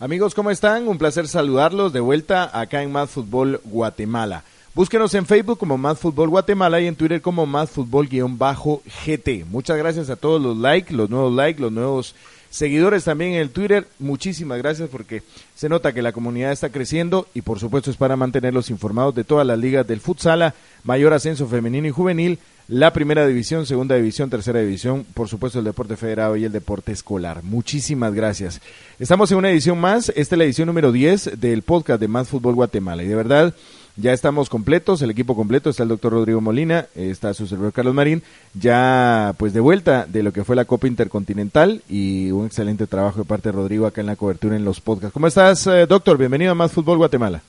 Amigos, ¿cómo están? Un placer saludarlos de vuelta acá en Más Fútbol Guatemala. Búsquenos en Facebook como Más Fútbol Guatemala y en Twitter como Más Fútbol-GT. Muchas gracias a todos los likes, los nuevos likes, los nuevos seguidores también en el Twitter. Muchísimas gracias porque se nota que la comunidad está creciendo y por supuesto es para mantenerlos informados de todas las ligas del futsala, mayor ascenso femenino y juvenil, la primera división, segunda división, tercera división, por supuesto el deporte federado y el deporte escolar. Muchísimas gracias. Estamos en una edición más, esta es la edición número 10 del podcast de Más Fútbol Guatemala y de verdad ya estamos completos, el equipo completo, está el doctor Rodrigo Molina, está su servidor Carlos Marín, ya pues de vuelta de lo que fue la Copa Intercontinental y un excelente trabajo de parte de Rodrigo acá en la cobertura en los podcasts. ¿Cómo estás, eh, doctor? Bienvenido a Más Fútbol Guatemala.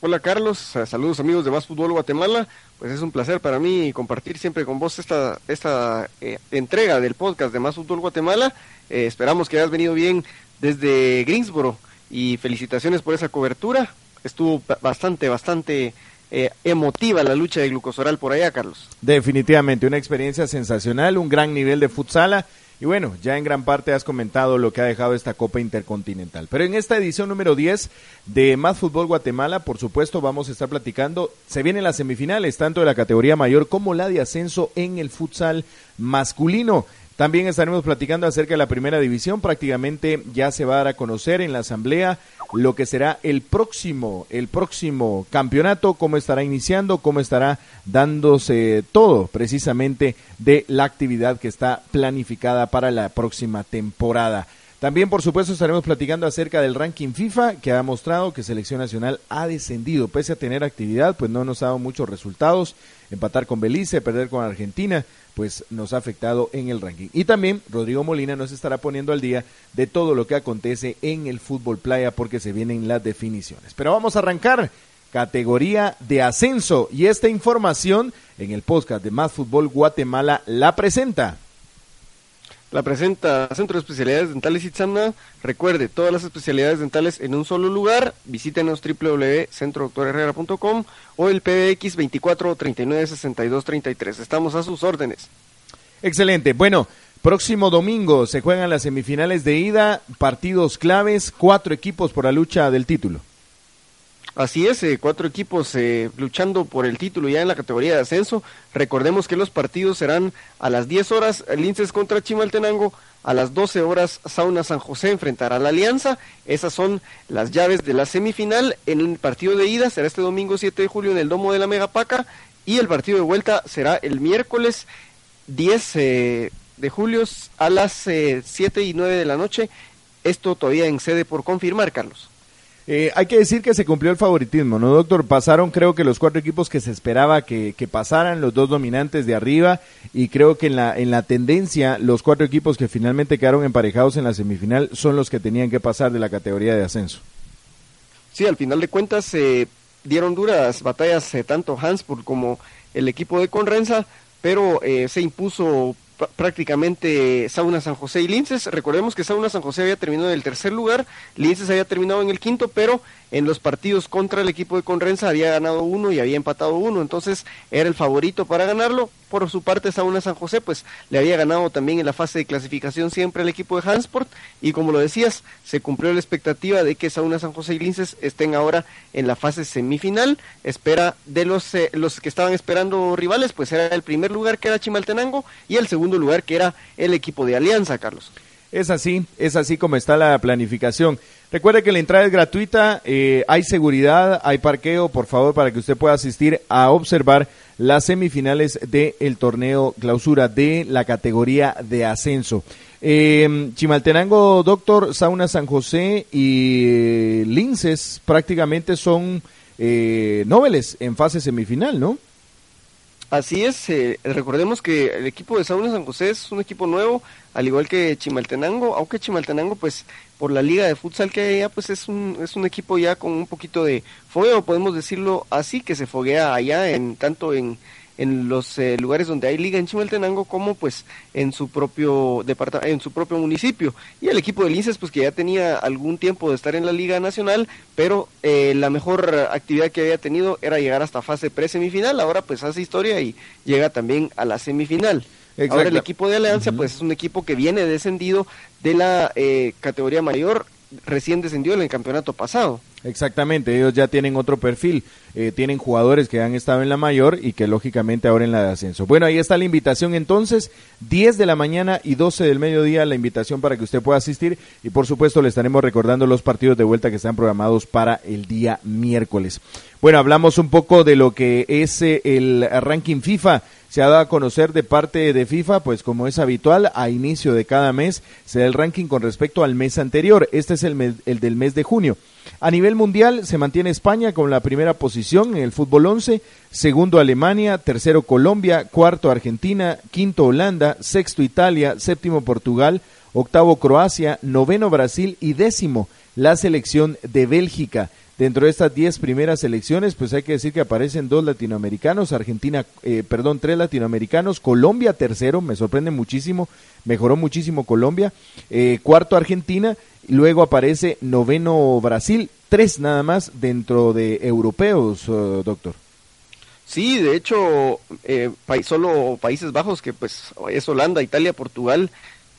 Hola Carlos, saludos amigos de Más Fútbol Guatemala. Pues es un placer para mí compartir siempre con vos esta, esta eh, entrega del podcast de Más Fútbol Guatemala. Eh, esperamos que hayas venido bien desde Greensboro y felicitaciones por esa cobertura estuvo bastante, bastante eh, emotiva la lucha de glucosoral por allá, Carlos. Definitivamente, una experiencia sensacional, un gran nivel de futsala. Y bueno, ya en gran parte has comentado lo que ha dejado esta Copa Intercontinental. Pero en esta edición número 10 de Más Fútbol Guatemala, por supuesto, vamos a estar platicando. Se vienen las semifinales, tanto de la categoría mayor como la de ascenso en el futsal masculino. También estaremos platicando acerca de la primera división. Prácticamente ya se va a dar a conocer en la asamblea lo que será el próximo, el próximo campeonato, cómo estará iniciando, cómo estará dándose todo precisamente de la actividad que está planificada para la próxima temporada. También, por supuesto, estaremos platicando acerca del ranking FIFA que ha mostrado que Selección Nacional ha descendido. Pese a tener actividad, pues no nos ha dado muchos resultados. Empatar con Belice, perder con Argentina, pues nos ha afectado en el ranking. Y también Rodrigo Molina nos estará poniendo al día de todo lo que acontece en el fútbol playa porque se vienen las definiciones. Pero vamos a arrancar categoría de ascenso y esta información en el podcast de Más Fútbol Guatemala la presenta la presenta Centro de Especialidades Dentales Itzamna. Recuerde, todas las especialidades dentales en un solo lugar. Visítenos www.centrodoctorherrera.com o el PBX 24 39 62 33. Estamos a sus órdenes. Excelente. Bueno, próximo domingo se juegan las semifinales de ida, partidos claves, cuatro equipos por la lucha del título. Así es, eh, cuatro equipos eh, luchando por el título ya en la categoría de ascenso. Recordemos que los partidos serán a las 10 horas Linces contra Chimaltenango, a las 12 horas Sauna San José enfrentará a la Alianza. Esas son las llaves de la semifinal. En el partido de ida será este domingo 7 de julio en el Domo de la Megapaca y el partido de vuelta será el miércoles 10 eh, de julio a las 7 y 9 de la noche. Esto todavía en sede por confirmar, Carlos. Eh, hay que decir que se cumplió el favoritismo, ¿no, doctor? Pasaron creo que los cuatro equipos que se esperaba que, pasaran, los dos dominantes de arriba, y creo que en la, en la tendencia, los cuatro equipos que finalmente quedaron emparejados en la semifinal son los que tenían que pasar de la categoría de ascenso. Sí, al final de cuentas se dieron duras batallas eh, tanto Hansburg como el equipo de Conrenza, pero eh, se impuso prácticamente Sauna San José y Linces. Recordemos que Sauna San José había terminado en el tercer lugar, Linces había terminado en el quinto, pero en los partidos contra el equipo de Conrenza había ganado uno y había empatado uno, entonces era el favorito para ganarlo. Por su parte, Sauna San José, pues le había ganado también en la fase de clasificación siempre el equipo de Hansport, y como lo decías, se cumplió la expectativa de que Sauna San José y Linces estén ahora en la fase semifinal. Espera de los, eh, los que estaban esperando rivales, pues era el primer lugar que era Chimaltenango y el segundo lugar que era el equipo de Alianza, Carlos. Es así, es así como está la planificación. Recuerde que la entrada es gratuita, eh, hay seguridad, hay parqueo, por favor, para que usted pueda asistir a observar las semifinales del torneo clausura de la categoría de ascenso. Eh, Chimaltenango, Doctor, Sauna San José y eh, Linces prácticamente son eh, en fase semifinal, ¿no? Así es, eh, recordemos que el equipo de Sauna San José es un equipo nuevo, al igual que Chimaltenango, aunque Chimaltenango pues por la liga de futsal que hay allá pues es un, es un equipo ya con un poquito de fogueo, podemos decirlo así, que se foguea allá en tanto en, en los eh, lugares donde hay liga en Chimaltenango como pues en su propio departamento, en su propio municipio. Y el equipo de Linces pues que ya tenía algún tiempo de estar en la Liga Nacional, pero eh, la mejor actividad que había tenido era llegar hasta fase pre-semifinal, ahora pues hace historia y llega también a la semifinal. Ahora el equipo de Alianza pues es un equipo que viene descendido de la eh, categoría mayor, recién descendió en el campeonato pasado. Exactamente, ellos ya tienen otro perfil, eh, tienen jugadores que han estado en la mayor y que lógicamente ahora en la de ascenso. Bueno, ahí está la invitación entonces, 10 de la mañana y 12 del mediodía, la invitación para que usted pueda asistir y por supuesto le estaremos recordando los partidos de vuelta que están programados para el día miércoles. Bueno, hablamos un poco de lo que es eh, el ranking FIFA se ha dado a conocer de parte de FIFA, pues como es habitual, a inicio de cada mes se da el ranking con respecto al mes anterior. Este es el, el del mes de junio. A nivel mundial se mantiene España con la primera posición en el fútbol 11, segundo Alemania, tercero Colombia, cuarto Argentina, quinto Holanda, sexto Italia, séptimo Portugal, octavo Croacia, noveno Brasil y décimo la selección de Bélgica. Dentro de estas diez primeras selecciones, pues hay que decir que aparecen dos latinoamericanos, Argentina, eh, perdón, tres latinoamericanos, Colombia tercero, me sorprende muchísimo, mejoró muchísimo Colombia, eh, cuarto Argentina Luego aparece noveno Brasil, tres nada más dentro de europeos, eh, doctor. Sí, de hecho, eh, solo Países Bajos, que pues es Holanda, Italia, Portugal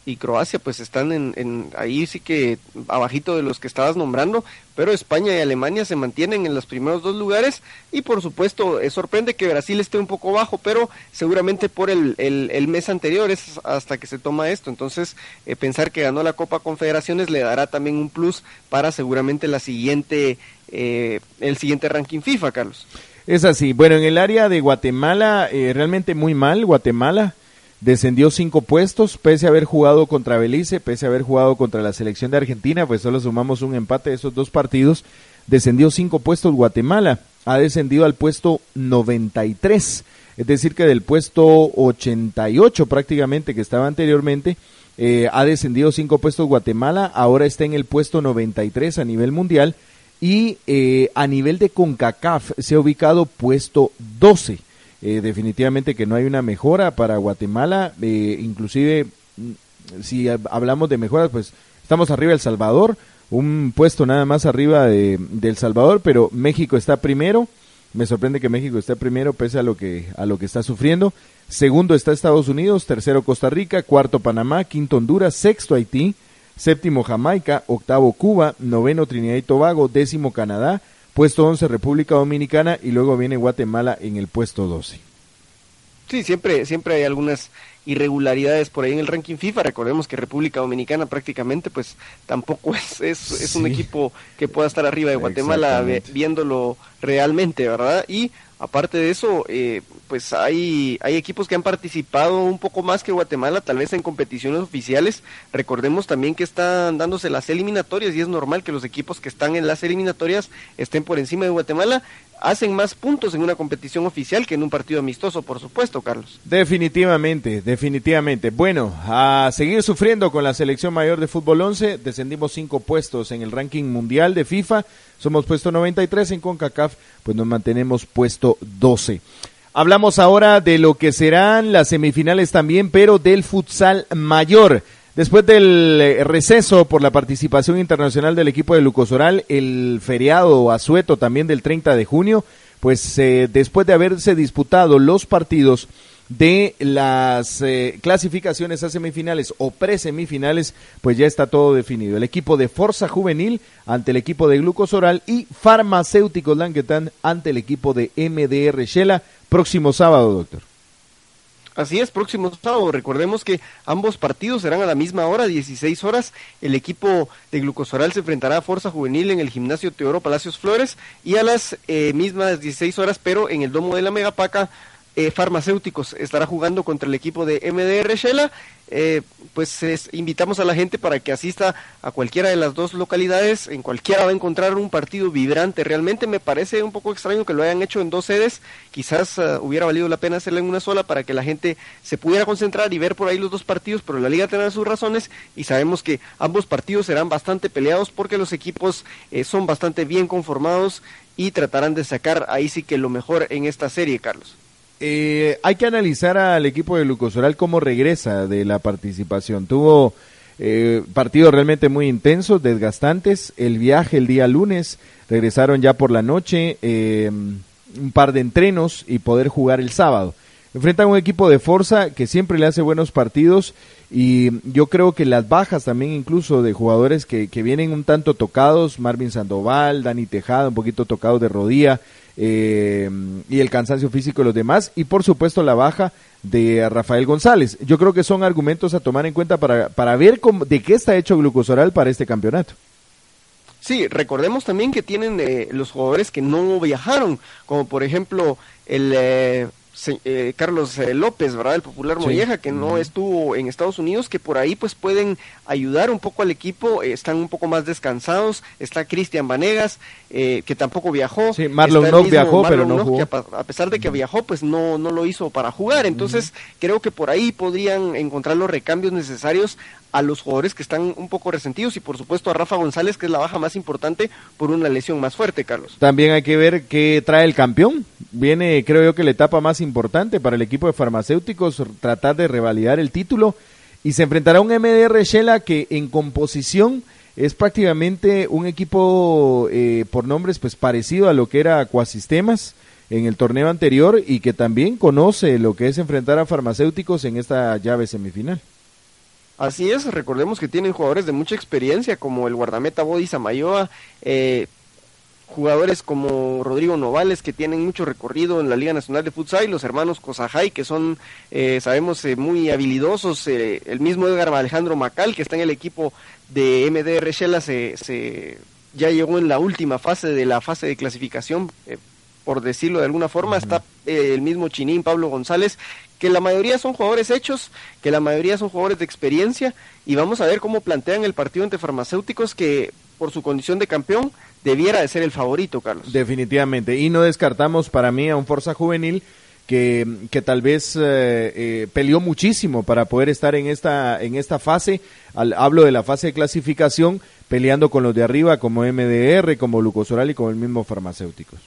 y Croacia pues están en, ahí sí que abajito de los que estabas nombrando, pero España y Alemania se mantienen en los primeros dos lugares y por supuesto eh, sorprende que Brasil esté un poco bajo, pero seguramente por el, el, mes anterior es hasta que se toma esto, entonces eh, pensar que ganó la Copa Confederaciones le dará también un plus para seguramente la siguiente, eh, el siguiente ranking FIFA, Carlos. Es así, bueno, en el área de Guatemala, realmente muy mal, Guatemala descendió cinco puestos, pese a haber jugado contra Belice, pese a haber jugado contra la selección de Argentina, pues solo sumamos un empate de esos dos partidos, descendió cinco puestos. Guatemala, ha descendido al puesto 93, es decir que del puesto 88 prácticamente que estaba anteriormente, eh, ha descendido cinco puestos. Guatemala, ahora está en el puesto 93 a nivel mundial y eh, a nivel de CONCACAF se ha ubicado puesto 12 eh, definitivamente que no hay una mejora para Guatemala, eh, inclusive mm, si hablamos de mejoras, pues estamos arriba El Salvador, un puesto nada más arriba de, El Salvador, pero México está primero. Me sorprende que México esté primero pese a lo que a lo que está sufriendo. Segundo está Estados Unidos, tercero Costa Rica, cuarto Panamá, quinto Honduras, sexto Haití, séptimo Jamaica, octavo Cuba, noveno Trinidad y Tobago, décimo Canadá, puesto 11 República Dominicana y luego viene Guatemala en el puesto 12. Sí, siempre, siempre hay algunas irregularidades por ahí en el ranking FIFA. Recordemos que República Dominicana prácticamente pues tampoco es, es, es un equipo que pueda estar arriba de Guatemala viéndolo realmente, ¿verdad? Y Aparte de eso, eh, pues hay, hay equipos que han participado un poco más que Guatemala, tal vez en competiciones oficiales. Recordemos también que están dándose las eliminatorias y es normal que los equipos que están en las eliminatorias estén por encima de Guatemala. Hacen más puntos en una competición oficial que en un partido amistoso, por supuesto, Carlos. Definitivamente, definitivamente. Bueno, a seguir sufriendo con la selección mayor de fútbol 11, descendimos cinco puestos en el ranking mundial de FIFA somos puesto 93 en CONCACAF, pues nos mantenemos puesto 12. Hablamos ahora de lo que serán las semifinales también, pero del futsal mayor. Después del eh, receso por la participación internacional del equipo de Lucosoral, el feriado asueto también del 30 de junio, pues eh, después de haberse disputado los partidos de las eh, clasificaciones a semifinales o presemifinales, pues ya está todo definido. El equipo de Forza Juvenil ante el equipo de Glucosoral y Farmacéuticos Languetán ante el equipo de MDR Shela, próximo sábado, doctor. Así es, próximo sábado. Recordemos que ambos partidos serán a la misma hora, 16 horas. El equipo de Glucosoral se enfrentará a Forza Juvenil en el gimnasio Teoro Palacios Flores y a las eh, mismas 16 horas, pero en el domo de la Megapaca, eh, farmacéuticos estará jugando contra el equipo de MDR Shela. Eh, pues invitamos a la gente para que asista a cualquiera de las dos localidades. En cualquiera va a encontrar un partido vibrante. Realmente me parece un poco extraño que lo hayan hecho en dos sedes. Quizás uh, hubiera valido la pena hacerlo en una sola para que la gente se pudiera concentrar y ver por ahí los dos partidos. Pero la liga tendrá sus razones y sabemos que ambos partidos serán bastante peleados porque los equipos eh, son bastante bien conformados y tratarán de sacar ahí sí que lo mejor en esta serie, Carlos. Eh, hay que analizar al equipo de Lucosoral cómo regresa de la participación. Tuvo eh, partidos realmente muy intensos, desgastantes. El viaje el día lunes, regresaron ya por la noche, eh, un par de entrenos y poder jugar el sábado. Enfrentan un equipo de fuerza que siempre le hace buenos partidos y yo creo que las bajas también incluso de jugadores que, que vienen un tanto tocados, Marvin Sandoval, Dani Tejada, un poquito tocados de rodilla, eh, y el cansancio físico de los demás y por supuesto la baja de Rafael González. Yo creo que son argumentos a tomar en cuenta para, para ver de qué está hecho Glucosoral para este campeonato. Sí, recordemos también que tienen eh, los jugadores que no viajaron, como por ejemplo el eh, eh, Carlos eh, López, ¿verdad? El popular Molleja, que no estuvo en Estados Unidos, que por ahí pues pueden ayudar un poco al equipo, eh, están un poco más descansados, está Cristian Vanegas, que tampoco viajó. Sí, Marlon no viajó, pero no jugó. a, pesar de que viajó, pues no, no lo hizo para jugar, entonces creo que por ahí podrían encontrar los recambios necesarios a los jugadores que están un poco resentidos y por supuesto a Rafa González, que es la baja más importante por una lesión más fuerte, Carlos. También hay que ver qué trae el campeón. Viene, creo yo, que la etapa más importante para el equipo de farmacéuticos, tratar de revalidar el título y se enfrentará a un MDR Shela que en composición es prácticamente un equipo eh, por nombres pues parecido a lo que era Acuasistemas en el torneo anterior y que también conoce lo que es enfrentar a farmacéuticos en esta llave semifinal. Así es, recordemos que tienen jugadores de mucha experiencia como el guardameta Bodi Samayoa, eh, jugadores como Rodrigo Novales que tienen mucho recorrido en la Liga Nacional de Futsal los hermanos Cosajay que son, eh, sabemos, eh, muy habilidosos, el mismo Edgar Alejandro Macal que está en el equipo de MDR Shela se, se, ya llegó en la última fase de la fase de clasificación por decirlo de alguna forma, está el mismo Chinín, Pablo González, que la mayoría son jugadores hechos, que la mayoría son jugadores de experiencia, y vamos a ver cómo plantean el partido entre farmacéuticos que por su condición de campeón debiera de ser el favorito, Carlos. Definitivamente, y no descartamos para mí a un Forza Juvenil que, que tal vez eh, eh, peleó muchísimo para poder estar en esta, en esta fase, Al, hablo de la fase de clasificación, peleando con los de arriba como MDR, como Lucosoral y como el mismo farmacéuticos.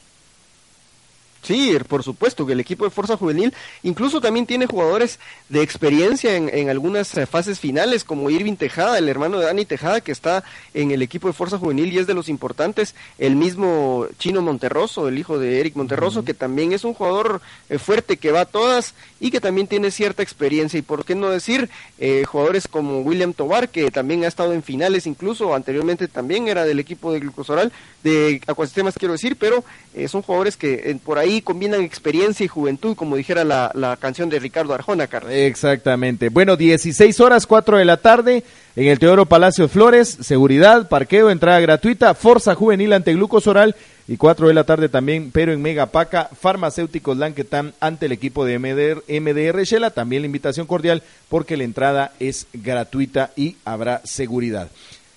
Sí, por supuesto que el equipo de Fuerza Juvenil incluso también tiene jugadores de experiencia en, en, algunas eh, fases finales, como Irving Tejada, el hermano de Dani Tejada, que está en el equipo de Fuerza Juvenil y es de los importantes. El mismo Chino Monterroso, el hijo de Eric Monterroso, que también es un jugador eh, fuerte que va a todas y que también tiene cierta experiencia. Y por qué no decir, eh, jugadores como William Tobar, que también ha estado en finales, incluso anteriormente también era del equipo de Glucosoral, de Acuasistemas quiero decir, pero son jugadores que por ahí combinan experiencia y juventud, como dijera la, la canción de Ricardo Arjona, Carlos. Exactamente. Bueno, 16 horas, 4 de la tarde, en el Teodoro Palacio Flores, seguridad, parqueo, entrada gratuita, Forza Juvenil ante Glucosoral y 4 de la tarde también, pero en Megapaca, Farmacéuticos Lanquetán ante el equipo de MDR, MDR Shela, también la invitación cordial porque la entrada es gratuita y habrá seguridad.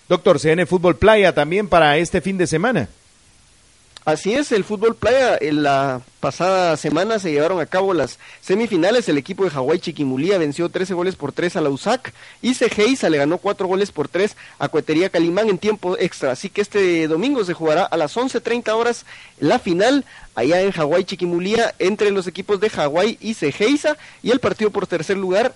Doctor, CN Fútbol Playa también para este fin de semana. Así es, el fútbol playa, en la pasada semana se llevaron a cabo las semifinales, el equipo de Hawái Chiquimulía venció 13 goles por 3 a la USAC y Cejeiza le ganó 4 goles por 3 a Cuetería Calimán en tiempo extra, así que este domingo se jugará a las 11.30 horas la final allá en Hawái Chiquimulía entre los equipos de Hawái y Cejeiza y el partido por tercer lugar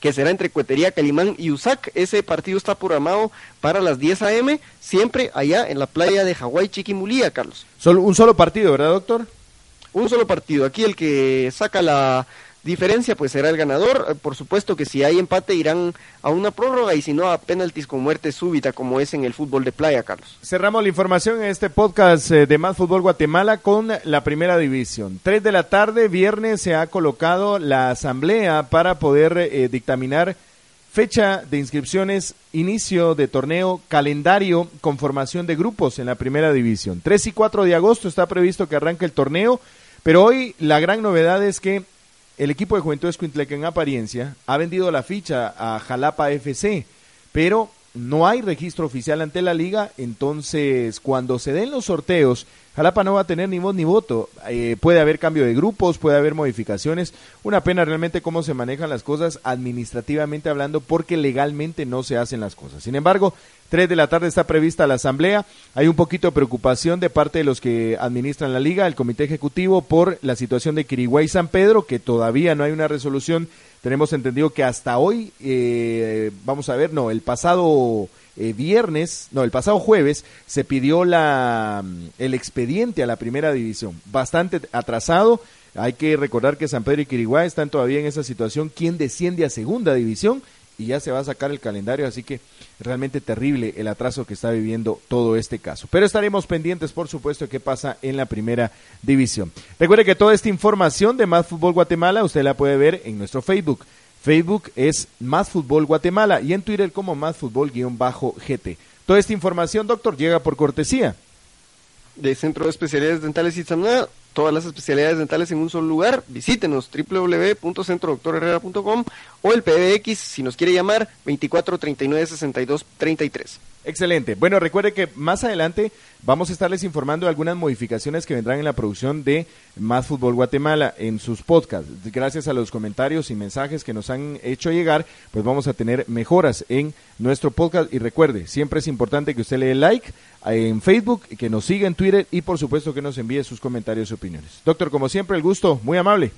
que será entre Cuetería, Calimán y Usac. Ese partido está programado para las 10 a.m., siempre allá en la playa de Hawái, Chiquimulía, Carlos. Solo, un solo partido, ¿verdad, doctor? Un solo partido. Aquí el que saca la diferencia pues será el ganador. Eh, por supuesto que si hay empate irán a una prórroga y si no a penaltis con muerte súbita como es en el fútbol de playa, Carlos. Cerramos la información en este podcast eh, de Más Fútbol Guatemala con la primera división. Tres de la tarde, viernes, se ha colocado la asamblea para poder eh, dictaminar fecha de inscripciones, inicio de torneo, calendario, conformación de grupos en la primera división. 3 y 4 de agosto está previsto que arranque el torneo, pero hoy la gran novedad es que el equipo de Juventud Escuintleca en apariencia ha vendido la ficha a Jalapa FC, pero no hay registro oficial ante la liga, entonces cuando se den los sorteos, Jalapa no va a tener ni voz ni voto. Eh, puede haber cambio de grupos, puede haber modificaciones. Una pena realmente cómo se manejan las cosas administrativamente hablando, porque legalmente no se hacen las cosas. Sin embargo, tres de la tarde está prevista la asamblea. Hay un poquito de preocupación de parte de los que administran la liga, el comité ejecutivo, por la situación de Quiriguay San Pedro, que todavía no hay una resolución tenemos entendido que hasta hoy, eh, vamos a ver, no, el pasado eh, viernes, no, el pasado jueves se pidió la, mm, el expediente a la primera división, bastante atrasado. Hay que recordar que San Pedro y Quiriguá están todavía en esa situación. ¿Quién desciende a segunda división? Y ya se va a sacar el calendario, así que realmente terrible el atraso que está viviendo todo este caso. Pero estaremos pendientes, por supuesto, de qué pasa en la primera división. Recuerde que toda esta información de Más Fútbol Guatemala usted la puede ver en nuestro Facebook. Facebook es Más Fútbol Guatemala y en Twitter como Más Fútbol-GT. Toda esta información, doctor, llega por cortesía. De Centro de Especialidades Dentales y Sanidad todas las especialidades dentales en un solo lugar, visítenos www.centrodoctorherrera.com o el PBX si nos quiere llamar 24 39 62 33. Excelente. Bueno, recuerde que más adelante vamos a estarles informando de algunas modificaciones que vendrán en la producción de Más Fútbol Guatemala en sus podcasts. Gracias a los comentarios y mensajes que nos han hecho llegar, pues vamos a tener mejoras en nuestro podcast. Y recuerde, siempre es importante que usted le dé like en Facebook, que nos siga en Twitter y por supuesto que nos envíe sus comentarios y opiniones. Doctor, como siempre, el gusto, muy amable.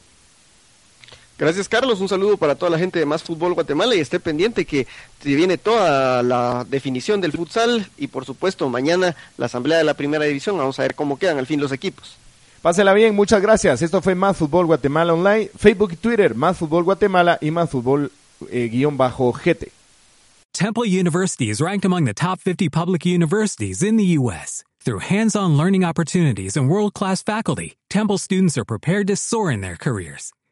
Gracias, Carlos. Un saludo para toda la gente de Más Fútbol Guatemala y esté pendiente que viene toda la definición del futsal y, por supuesto, mañana la asamblea de la primera división. Vamos a ver cómo quedan al fin los equipos. Pásela bien, muchas gracias. Esto fue Más Fútbol Guatemala Online, Facebook y Twitter, Más Fútbol Guatemala y Más Fútbol eh, guion bajo GT. Temple University is ranked among the top 50 public universities in the U.S. Through hands-on learning opportunities and world-class faculty, Temple students are prepared to soar in their careers.